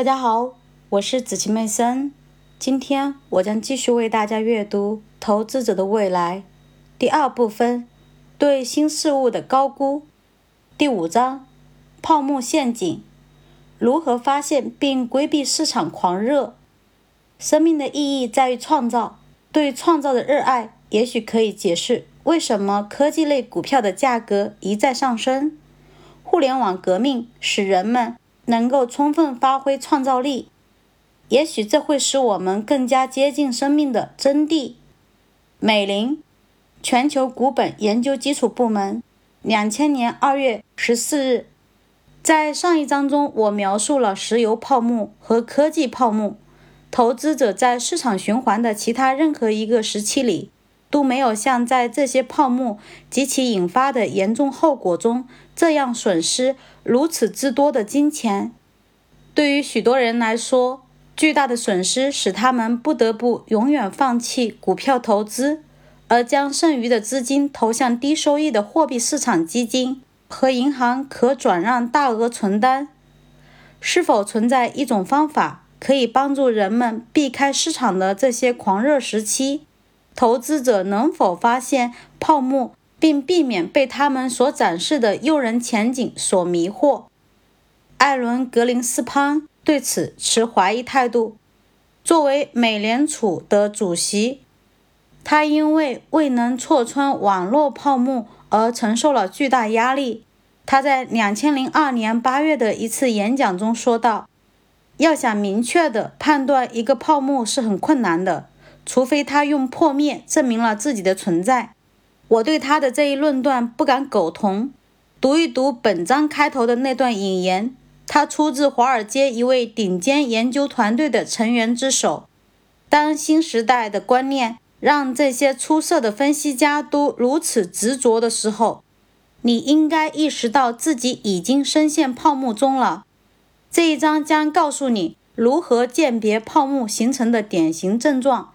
大家好，我是紫琪妹森。今天我将继续为大家阅读《投资者的未来》第二部分：对新事物的高估。第五章：泡沫陷阱。如何发现并规避市场狂热？生命的意义在于创造。对创造的热爱，也许可以解释为什么科技类股票的价格一再上升。互联网革命使人们。能够充分发挥创造力，也许这会使我们更加接近生命的真谛。美林，全球股本研究基础部门，两千年二月十四日。在上一章中，我描述了石油泡沫和科技泡沫。投资者在市场循环的其他任何一个时期里，都没有像在这些泡沫及其引发的严重后果中这样损失。如此之多的金钱，对于许多人来说，巨大的损失使他们不得不永远放弃股票投资，而将剩余的资金投向低收益的货币市场基金和银行可转让大额存单。是否存在一种方法可以帮助人们避开市场的这些狂热时期？投资者能否发现泡沫？并避免被他们所展示的诱人前景所迷惑。艾伦·格林斯潘对此持怀疑态度。作为美联储的主席，他因为未能戳穿网络泡沫而承受了巨大压力。他在2002年8月的一次演讲中说道：“要想明确地判断一个泡沫是很困难的，除非他用破灭证明了自己的存在。”我对他的这一论断不敢苟同。读一读本章开头的那段引言，它出自华尔街一位顶尖研究团队的成员之手。当新时代的观念让这些出色的分析家都如此执着的时候，你应该意识到自己已经深陷泡沫中了。这一章将告诉你如何鉴别泡沫形成的典型症状，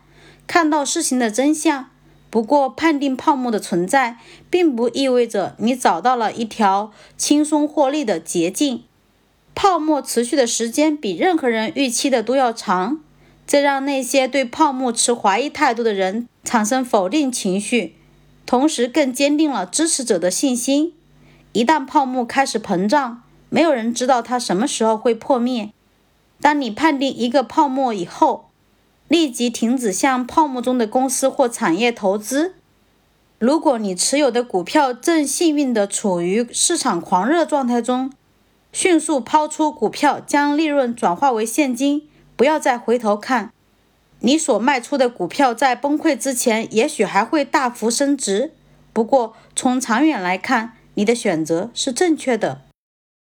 看到事情的真相。不过，判定泡沫的存在，并不意味着你找到了一条轻松获利的捷径。泡沫持续的时间比任何人预期的都要长，这让那些对泡沫持怀疑态度的人产生否定情绪，同时更坚定了支持者的信心。一旦泡沫开始膨胀，没有人知道它什么时候会破灭。当你判定一个泡沫以后，立即停止向泡沫中的公司或产业投资。如果你持有的股票正幸运地处于市场狂热状态中，迅速抛出股票，将利润转化为现金，不要再回头看。你所卖出的股票在崩溃之前，也许还会大幅升值。不过，从长远来看，你的选择是正确的。